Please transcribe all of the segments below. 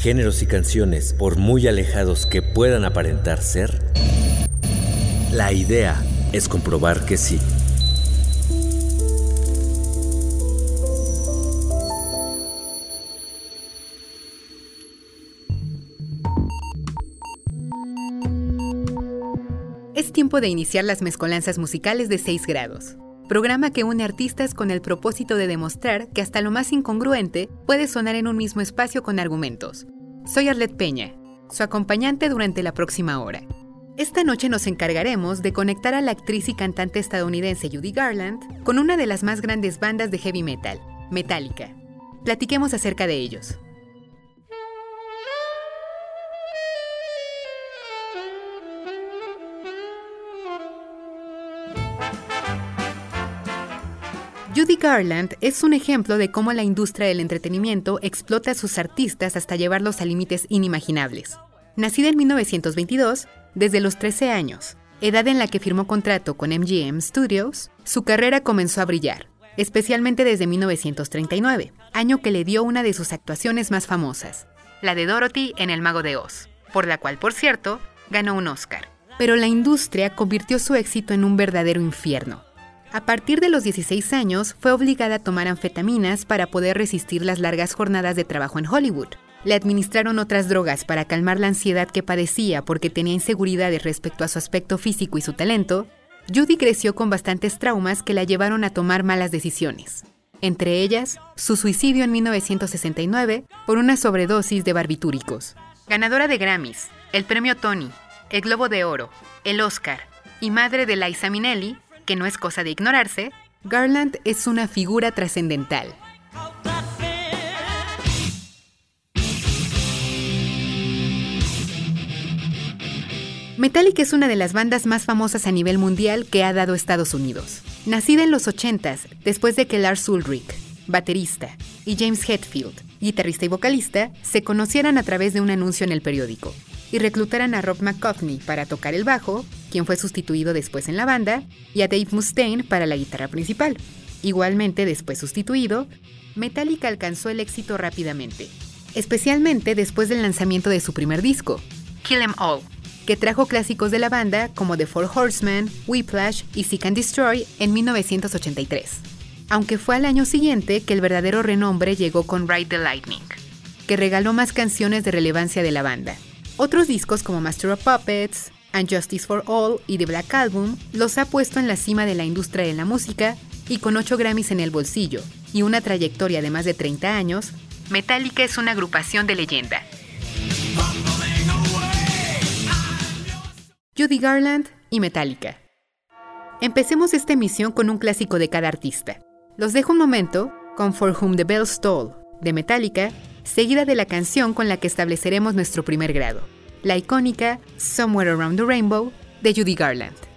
géneros y canciones por muy alejados que puedan aparentar ser? La idea es comprobar que sí. Es tiempo de iniciar las mezcolanzas musicales de 6 grados, programa que une artistas con el propósito de demostrar que hasta lo más incongruente puede sonar en un mismo espacio con argumentos. Soy Arlet Peña, su acompañante durante la próxima hora. Esta noche nos encargaremos de conectar a la actriz y cantante estadounidense Judy Garland con una de las más grandes bandas de heavy metal, Metallica. Platiquemos acerca de ellos. Judy Garland es un ejemplo de cómo la industria del entretenimiento explota a sus artistas hasta llevarlos a límites inimaginables. Nacida en 1922, desde los 13 años, edad en la que firmó contrato con MGM Studios, su carrera comenzó a brillar, especialmente desde 1939, año que le dio una de sus actuaciones más famosas, la de Dorothy en El Mago de Oz, por la cual, por cierto, ganó un Oscar. Pero la industria convirtió su éxito en un verdadero infierno a partir de los 16 años, fue obligada a tomar anfetaminas para poder resistir las largas jornadas de trabajo en Hollywood. Le administraron otras drogas para calmar la ansiedad que padecía porque tenía inseguridades respecto a su aspecto físico y su talento. Judy creció con bastantes traumas que la llevaron a tomar malas decisiones. Entre ellas, su suicidio en 1969 por una sobredosis de barbitúricos. Ganadora de Grammys, el premio Tony, el Globo de Oro, el Oscar y madre de Liza Minnelli, que no es cosa de ignorarse, Garland es una figura trascendental. Metallica es una de las bandas más famosas a nivel mundial que ha dado Estados Unidos. Nacida en los 80s, después de que Lars Ulrich, baterista, y James Hetfield, guitarrista y vocalista, se conocieran a través de un anuncio en el periódico y reclutaran a Rob McCoffney para tocar el bajo, quien fue sustituido después en la banda, y a Dave Mustaine para la guitarra principal. Igualmente después sustituido, Metallica alcanzó el éxito rápidamente, especialmente después del lanzamiento de su primer disco, Kill 'Em All, que trajo clásicos de la banda como The Four Horsemen, Whiplash y Seek and Destroy en 1983. Aunque fue al año siguiente que el verdadero renombre llegó con Ride the Lightning, que regaló más canciones de relevancia de la banda. Otros discos como Master of Puppets, And Justice for All y The Black Album los ha puesto en la cima de la industria de la música y con 8 Grammys en el bolsillo y una trayectoria de más de 30 años, Metallica es una agrupación de leyenda. Judy Garland y Metallica. Empecemos esta emisión con un clásico de cada artista. Los dejo un momento con For Whom the Bells Toll, de Metallica, seguida de la canción con la que estableceremos nuestro primer grado, la icónica Somewhere Around the Rainbow de Judy Garland.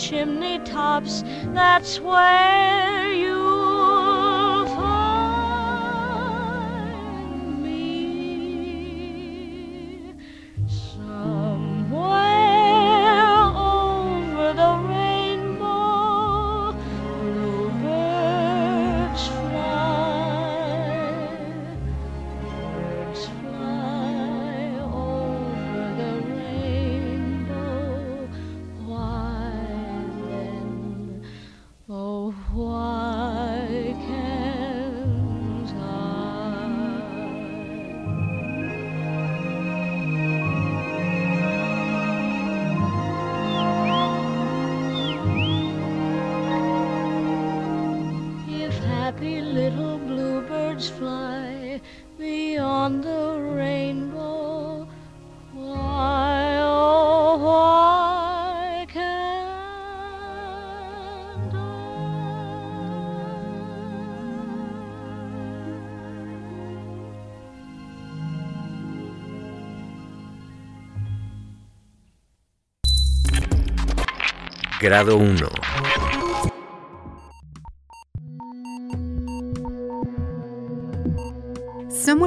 Chimney tops. That's where beyond the rainbow, oh? Grado 1.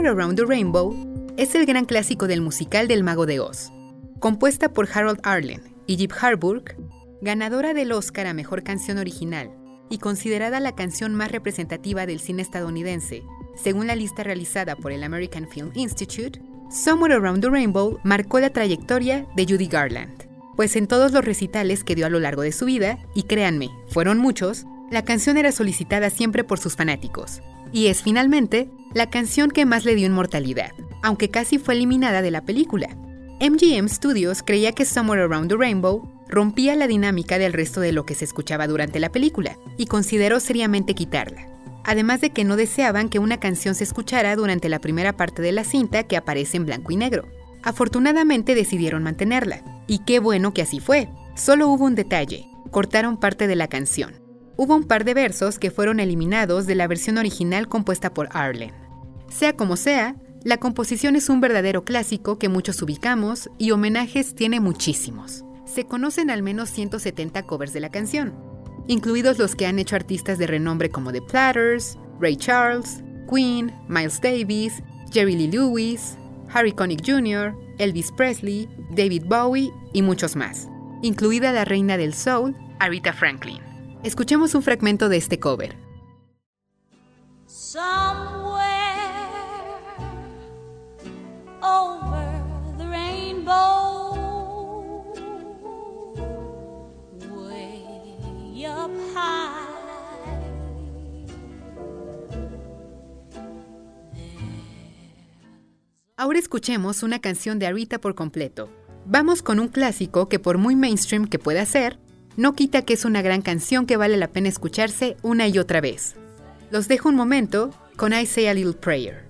Somewhere Around the Rainbow es el gran clásico del musical del Mago de Oz. Compuesta por Harold Arlen y Jeep Harburg, ganadora del Oscar a Mejor Canción Original y considerada la canción más representativa del cine estadounidense, según la lista realizada por el American Film Institute, Somewhere Around the Rainbow marcó la trayectoria de Judy Garland, pues en todos los recitales que dio a lo largo de su vida, y créanme, fueron muchos, la canción era solicitada siempre por sus fanáticos, y es finalmente la canción que más le dio inmortalidad, aunque casi fue eliminada de la película. MGM Studios creía que Somewhere Around the Rainbow rompía la dinámica del resto de lo que se escuchaba durante la película, y consideró seriamente quitarla. Además de que no deseaban que una canción se escuchara durante la primera parte de la cinta que aparece en blanco y negro. Afortunadamente decidieron mantenerla, y qué bueno que así fue. Solo hubo un detalle, cortaron parte de la canción. Hubo un par de versos que fueron eliminados de la versión original compuesta por Arlen. Sea como sea, la composición es un verdadero clásico que muchos ubicamos y homenajes tiene muchísimos. Se conocen al menos 170 covers de la canción, incluidos los que han hecho artistas de renombre como The Platters, Ray Charles, Queen, Miles Davis, Jerry Lee Lewis, Harry Connick Jr., Elvis Presley, David Bowie y muchos más, incluida la reina del soul, Aretha Franklin. Escuchemos un fragmento de este cover. Somewhere over the rainbow, way up high. Ahora escuchemos una canción de Arita por completo. Vamos con un clásico que por muy mainstream que pueda ser, no quita que es una gran canción que vale la pena escucharse una y otra vez. Los dejo un momento con I Say a Little Prayer.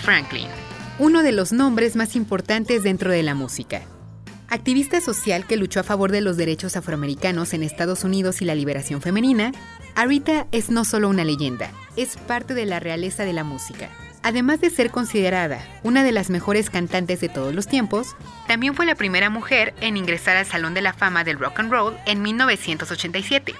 Franklin, uno de los nombres más importantes dentro de la música. Activista social que luchó a favor de los derechos afroamericanos en Estados Unidos y la liberación femenina, Aretha es no solo una leyenda, es parte de la realeza de la música. Además de ser considerada una de las mejores cantantes de todos los tiempos, también fue la primera mujer en ingresar al Salón de la Fama del Rock and Roll en 1987.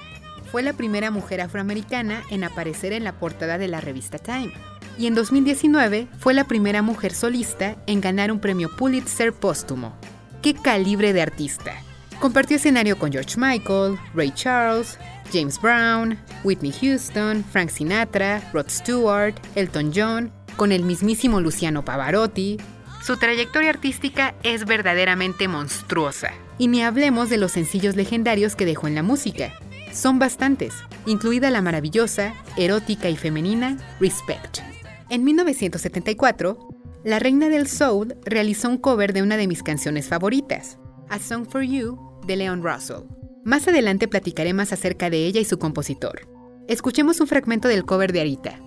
Fue la primera mujer afroamericana en aparecer en la portada de la revista Time. Y en 2019 fue la primera mujer solista en ganar un premio Pulitzer póstumo. ¡Qué calibre de artista! Compartió escenario con George Michael, Ray Charles, James Brown, Whitney Houston, Frank Sinatra, Rod Stewart, Elton John, con el mismísimo Luciano Pavarotti. Su trayectoria artística es verdaderamente monstruosa. Y ni hablemos de los sencillos legendarios que dejó en la música. Son bastantes, incluida la maravillosa, erótica y femenina Respect. En 1974, la reina del soul realizó un cover de una de mis canciones favoritas, A Song for You, de Leon Russell. Más adelante platicaré más acerca de ella y su compositor. Escuchemos un fragmento del cover de Arita.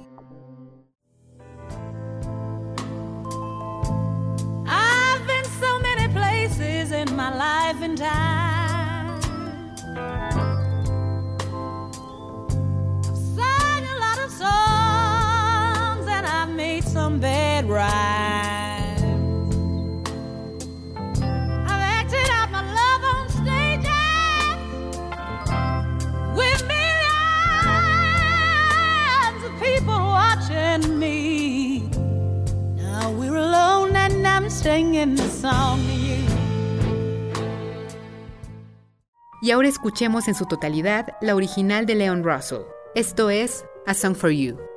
Y ahora escuchemos en su totalidad la original de Leon Russell. Esto es A Song for You.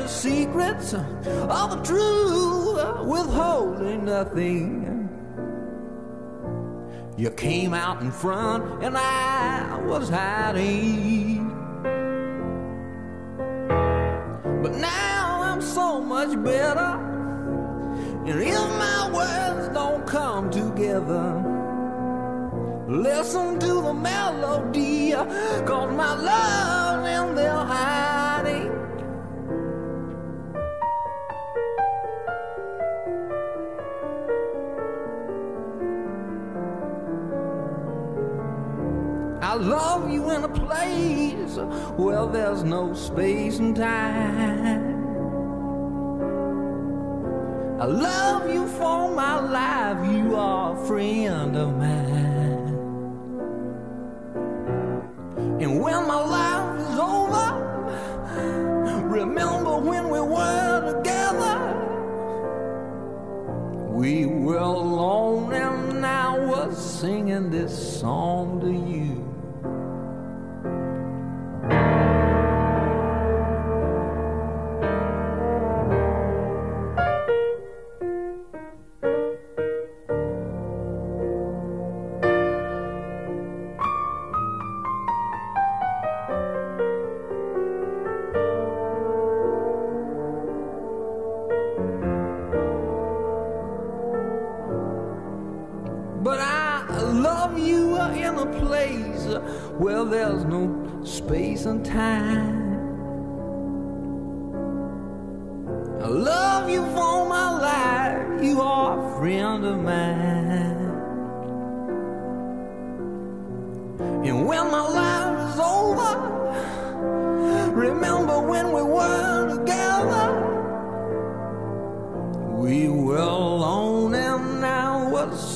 Precious secrets of the truth, withholding nothing. You came out in front, and I was hiding. But now I'm so much better. And if my words don't come together, listen to the melody, cause my love's in there hiding. I love you in a place where there's no space and time. I love you for my life, you are a friend of mine. And when my life is over, remember when we were together. We were alone and I was singing this song to you.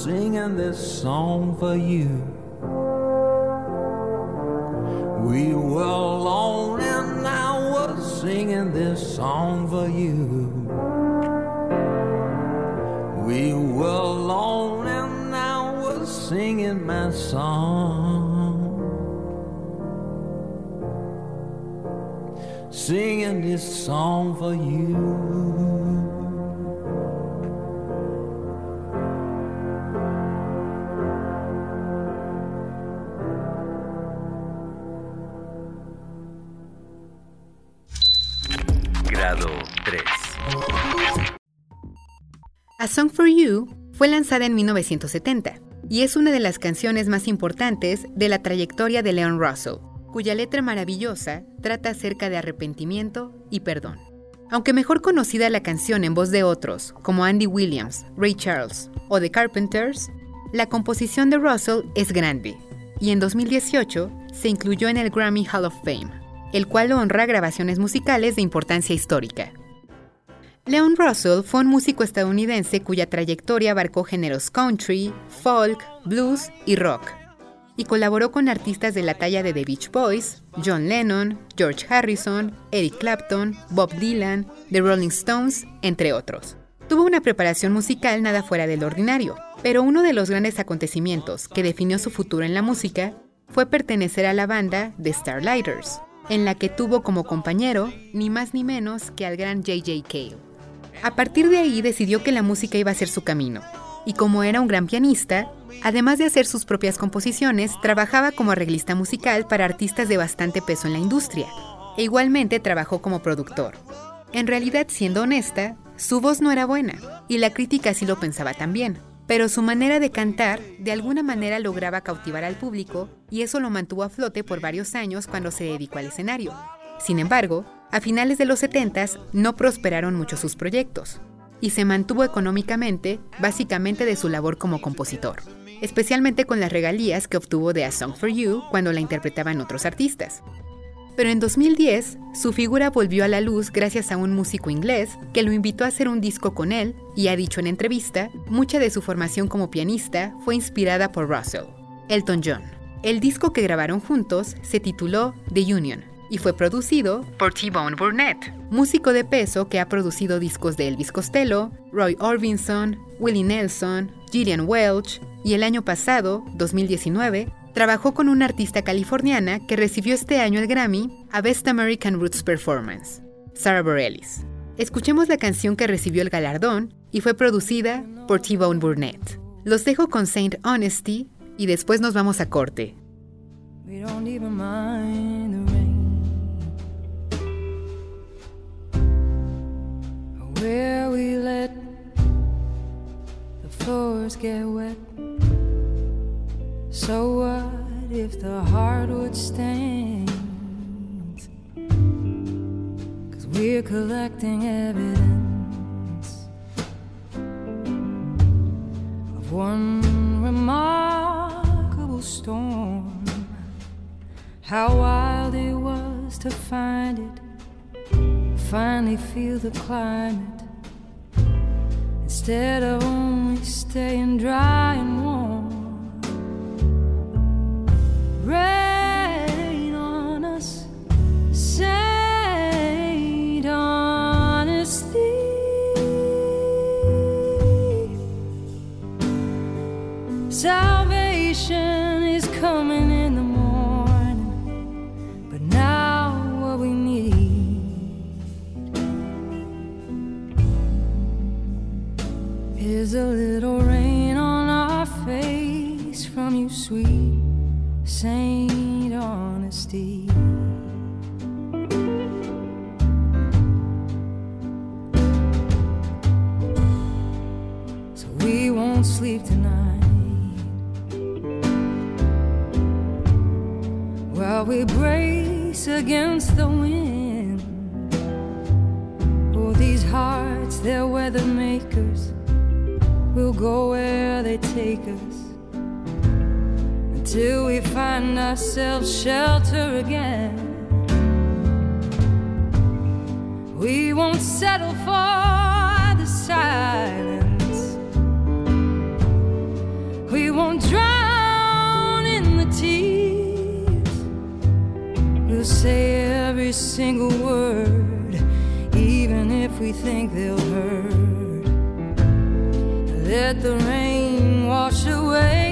Singing this song for you. We were alone and I was singing this song for you. We were alone and I was singing my song. Singing this song for you. A Song for You fue lanzada en 1970 y es una de las canciones más importantes de la trayectoria de Leon Russell, cuya letra maravillosa trata acerca de arrepentimiento y perdón. Aunque mejor conocida la canción en voz de otros, como Andy Williams, Ray Charles o The Carpenters, la composición de Russell es grande y en 2018 se incluyó en el Grammy Hall of Fame, el cual honra grabaciones musicales de importancia histórica. Leon Russell fue un músico estadounidense cuya trayectoria abarcó géneros country, folk, blues y rock, y colaboró con artistas de la talla de The Beach Boys, John Lennon, George Harrison, Eric Clapton, Bob Dylan, The Rolling Stones, entre otros. Tuvo una preparación musical nada fuera del ordinario, pero uno de los grandes acontecimientos que definió su futuro en la música fue pertenecer a la banda The Starlighters, en la que tuvo como compañero ni más ni menos que al gran J.J. Cale. A partir de ahí decidió que la música iba a ser su camino, y como era un gran pianista, además de hacer sus propias composiciones, trabajaba como arreglista musical para artistas de bastante peso en la industria, e igualmente trabajó como productor. En realidad, siendo honesta, su voz no era buena, y la crítica sí lo pensaba también, Pero su manera de cantar de alguna manera lograba cautivar al público y eso lo mantuvo a flote por varios años cuando se dedicó al escenario. Sin embargo, a finales de los 70 no prosperaron mucho sus proyectos y se mantuvo económicamente básicamente de su labor como compositor, especialmente con las regalías que obtuvo de A Song for You cuando la interpretaban otros artistas. Pero en 2010, su figura volvió a la luz gracias a un músico inglés que lo invitó a hacer un disco con él y ha dicho en entrevista, mucha de su formación como pianista fue inspirada por Russell, Elton John. El disco que grabaron juntos se tituló The Union y fue producido por T-Bone Burnett, músico de peso que ha producido discos de Elvis Costello, Roy Orbison, Willie Nelson, Gillian Welch y el año pasado, 2019, trabajó con una artista californiana que recibió este año el Grammy a Best American Roots Performance, Sarah Bareilles. Escuchemos la canción que recibió el galardón y fue producida por T-Bone Burnett. Los dejo con Saint Honesty y después nos vamos a corte. We don't even mind Where we let the floors get wet. So what if the hardwood stains? Cause we're collecting evidence of one remarkable storm. How wild it was to find it, finally feel the climate. Instead of only staying dry and warm. Find ourselves shelter again. We won't settle for the silence. We won't drown in the tears. We'll say every single word, even if we think they'll hurt. Let the rain wash away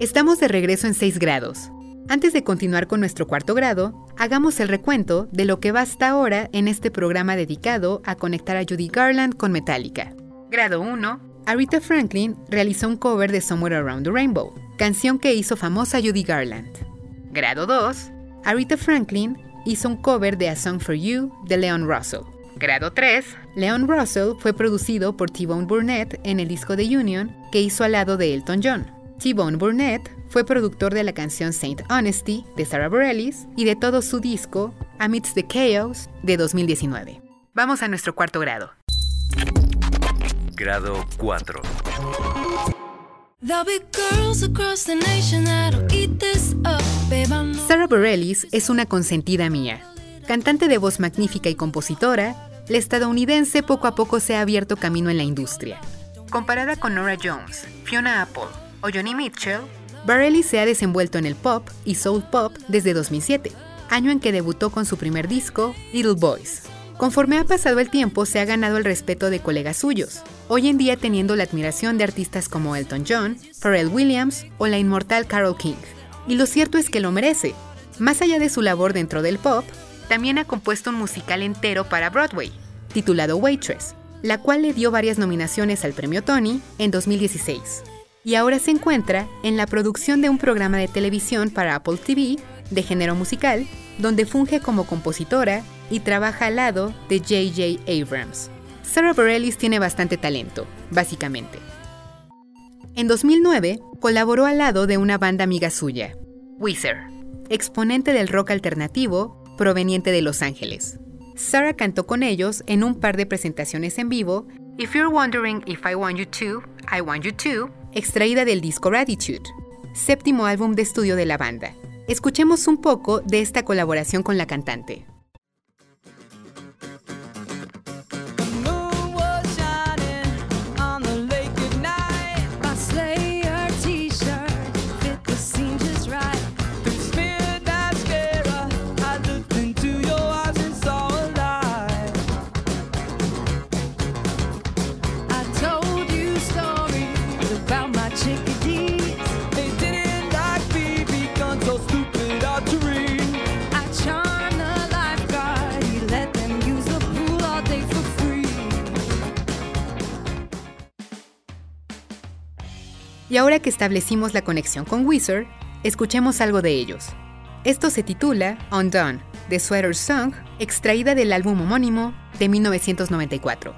Estamos de regreso en 6 grados. Antes de continuar con nuestro cuarto grado, hagamos el recuento de lo que va hasta ahora en este programa dedicado a conectar a Judy Garland con Metallica. Grado 1. Aretha Franklin realizó un cover de Somewhere Around the Rainbow, canción que hizo famosa Judy Garland. Grado 2. Aretha Franklin hizo un cover de A Song for You de Leon Russell. Grado 3. Leon Russell fue producido por T-Bone Burnett en el disco de Union que hizo al lado de Elton John. T-Bone Burnett fue productor de la canción Saint Honesty de Sarah Bareilles y de todo su disco Amidst the Chaos de 2019. Vamos a nuestro cuarto grado. Grado 4. There'll be girls across the nation that'll eat this up, babe. I know. Sarah Bareilles es una consentida mía. Cantante de voz magnífica y compositora, la estadounidense poco a poco se ha abierto camino en la industria. Comparada con Nora Jones, Fiona Apple o Johnny Mitchell, se ha desenvuelto en el pop y soul pop desde 2007, año en que debutó con su primer disco, Little Boys. Conforme ha pasado el tiempo, se ha ganado el respeto de colegas suyos, hoy en día teniendo la admiración de artistas como Elton John, Pharrell Williams o la inmortal Carole King. Y lo cierto es que lo merece. Más allá de su labor dentro del pop, también ha compuesto un musical entero para Broadway, titulado Waitress, la cual le dio varias nominaciones al premio Tony en 2016. Y ahora se encuentra en la producción de un programa de televisión para Apple TV de género musical, donde funge como compositora y trabaja al lado de J.J. Abrams. Sarah Bareilles tiene bastante talento, básicamente. En 2009, colaboró al lado de una banda amiga suya, Weezer, exponente del rock alternativo proveniente de Los Ángeles. Sarah cantó con ellos en un par de presentaciones en vivo, If You're Wondering If I Want You To, I Want You To, extraída del disco Gratitude, séptimo álbum de estudio de la banda. Escuchemos un poco de esta colaboración con la cantante. Y ahora que establecimos la conexión con Weezer, escuchemos algo de ellos. Esto se titula Undone, de Sweater Song, extraída del álbum homónimo de 1994.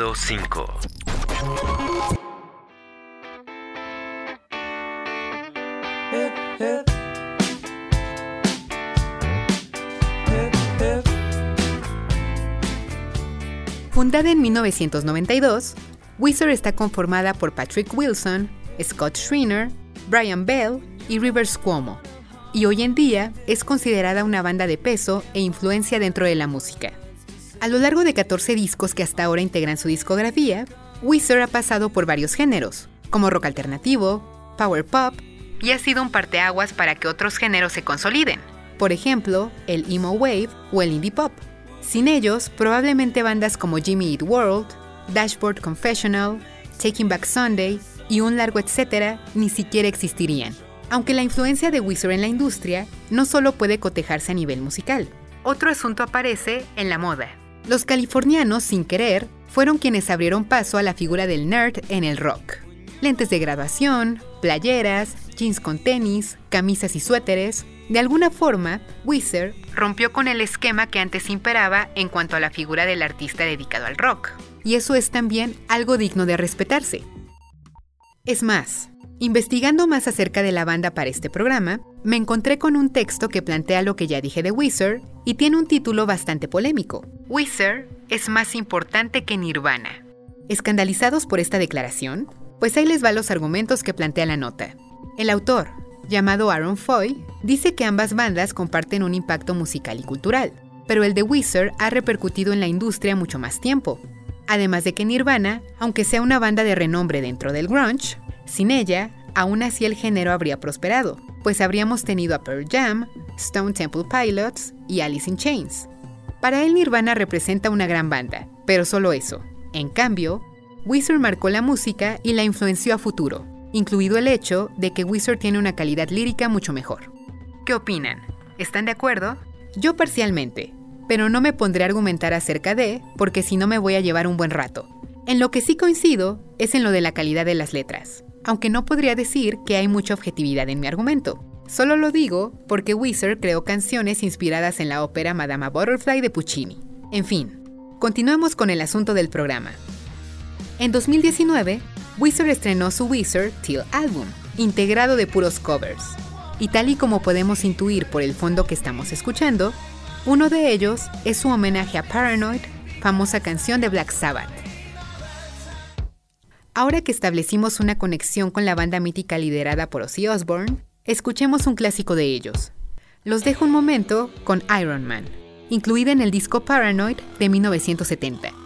Grado 5. Hip, hip. Hip, hip. Fundada en 1992, Weezer está conformada por Patrick Wilson, Scott Schreiner, Brian Bell y Rivers Cuomo, y hoy en día es considerada una banda de peso e influencia dentro de la música. A lo largo de 14 discos que hasta ahora integran su discografía, Weezer ha pasado por varios géneros, como rock alternativo, power pop, y ha sido un parteaguas para que otros géneros se consoliden, por ejemplo, el emo wave o el indie pop. Sin ellos, probablemente bandas como Jimmy Eat World, Dashboard Confessional, Taking Back Sunday y un largo etcétera ni siquiera existirían. Aunque la influencia de Weezer en la industria no solo puede cotejarse a nivel musical. Otro asunto aparece en la moda. Los californianos, sin querer, fueron quienes abrieron paso a la figura del nerd en el rock. Lentes de graduación, playeras, jeans con tenis, camisas y suéteres. De alguna forma, Weezer rompió con el esquema que antes imperaba en cuanto a la figura del artista dedicado al rock. Y eso es también algo digno de respetarse. Es más, investigando más acerca de la banda para este programa, me encontré con un texto que plantea lo que ya dije de Weezer y tiene un título bastante polémico. Weezer es más importante que Nirvana. ¿Escandalizados por esta declaración? Pues ahí les va los argumentos que plantea la nota. El autor, llamado Aaron Foy, dice que ambas bandas comparten un impacto musical y cultural, pero el de Weezer ha repercutido en la industria mucho más tiempo. Además de que Nirvana, aunque sea una banda de renombre dentro del grunge, sin ella, aún así el género habría prosperado, pues habríamos tenido a Pearl Jam, Stone Temple Pilots y Alice in Chains. Para él Nirvana representa una gran banda, pero solo eso. En cambio, Weezer marcó la música y la influenció a futuro, incluido el hecho de que Weezer tiene una calidad lírica mucho mejor. ¿Qué opinan? ¿Están de acuerdo? Yo parcialmente, pero no me pondré a argumentar acerca de, porque si no me voy a llevar un buen rato. En lo que sí coincido es en lo de la calidad de las letras, aunque no podría decir que hay mucha objetividad en mi argumento. Solo lo digo porque Weezer creó canciones inspiradas en la ópera Madama Butterfly de Puccini. En fin, continuamos con el asunto del programa. En 2019, Weezer estrenó su Weezer Till Album, integrado de puros covers. Y tal y como podemos intuir por el fondo que estamos escuchando, uno de ellos es su homenaje a Paranoid, famosa canción de Black Sabbath. Ahora que establecimos una conexión con la banda mítica liderada por Ozzy Osbourne, escuchemos un clásico de ellos. Los dejo un momento con Iron Man, incluida en el disco Paranoid de 1970.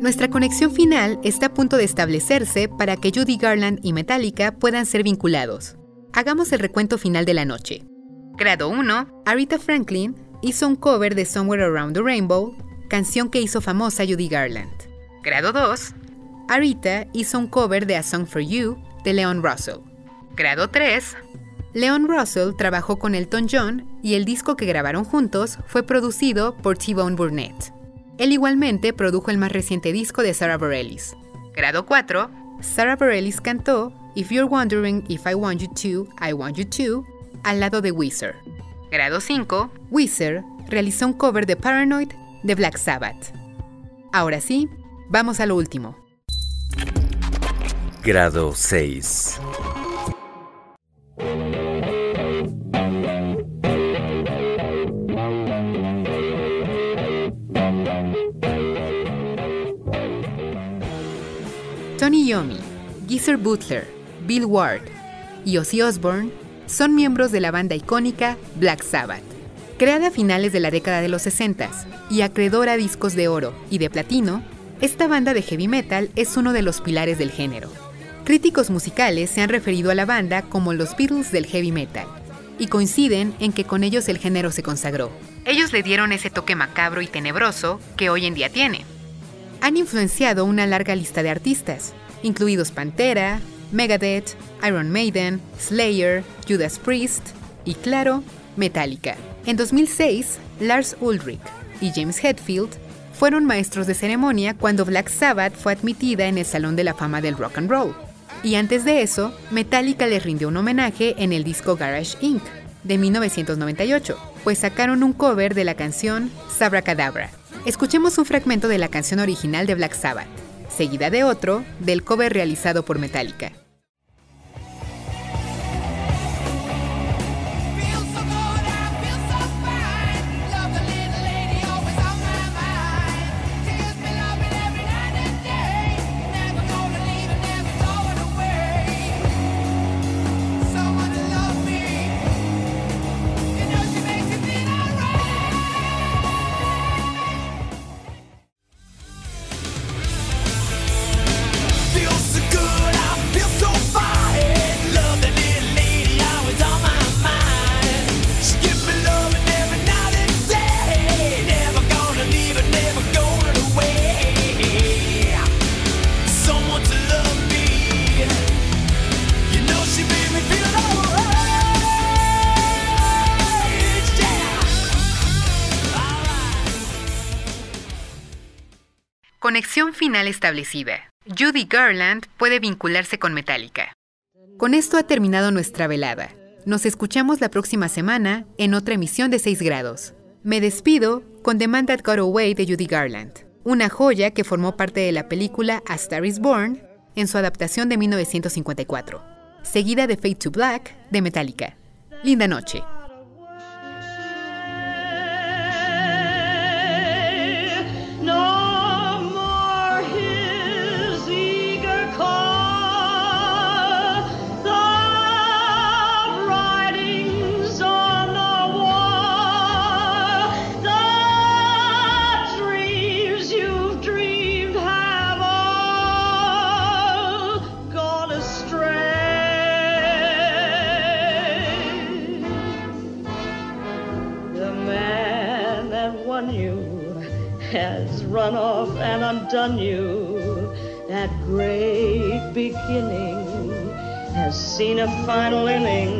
Nuestra conexión final está a punto de establecerse para que Judy Garland y Metallica puedan ser vinculados. Hagamos el recuento final de la noche. Grado 1, Aretha Franklin hizo un cover de Somewhere Around the Rainbow, canción que hizo famosa Judy Garland. Grado 2, Aretha hizo un cover de A Song for You de Leon Russell. Grado 3, Leon Russell trabajó con Elton John y el disco que grabaron juntos fue producido por T-Bone Burnett. Él igualmente produjo el más reciente disco de Sarah Bareilles. Grado 4, Sarah Bareilles cantó If You're Wondering If I Want You To, I Want You To al lado de Weezer. Grado 5, Weezer realizó un cover de Paranoid de Black Sabbath. Ahora sí, vamos a lo último. Grado 6. Tony Iommi, Geezer Butler, Bill Ward y Ozzy Osbourne son miembros de la banda icónica Black Sabbath. Creada a finales de la década de los 60 y acreedora a discos de oro y de platino, esta banda de heavy metal es uno de los pilares del género. Críticos musicales se han referido a la banda como los Beatles del heavy metal y coinciden en que con ellos el género se consagró. Ellos le dieron ese toque macabro y tenebroso que hoy en día tiene. Han influenciado una larga lista de artistas, incluidos Pantera, Megadeth, Iron Maiden, Slayer, Judas Priest y, claro, Metallica. En 2006, Lars Ulrich y James Hetfield fueron maestros de ceremonia cuando Black Sabbath fue admitida en el Salón de la Fama del Rock and Roll. Y antes de eso, Metallica les rindió un homenaje en el disco Garage Inc. de 1998, pues sacaron un cover de la canción Sabracadabra. Escuchemos un fragmento de la canción original de Black Sabbath, seguida de otro del cover realizado por Metallica. Establecida. Judy Garland puede vincularse con Metallica. Con esto ha terminado nuestra velada. Nos escuchamos la próxima semana en otra emisión de 6 grados. Me despido con The Man That Got Away de Judy Garland, una joya que formó parte de la película A Star is Born en su adaptación de 1954, seguida de Fade to Black de Metallica. Linda noche. You. That great beginning has seen a final inning.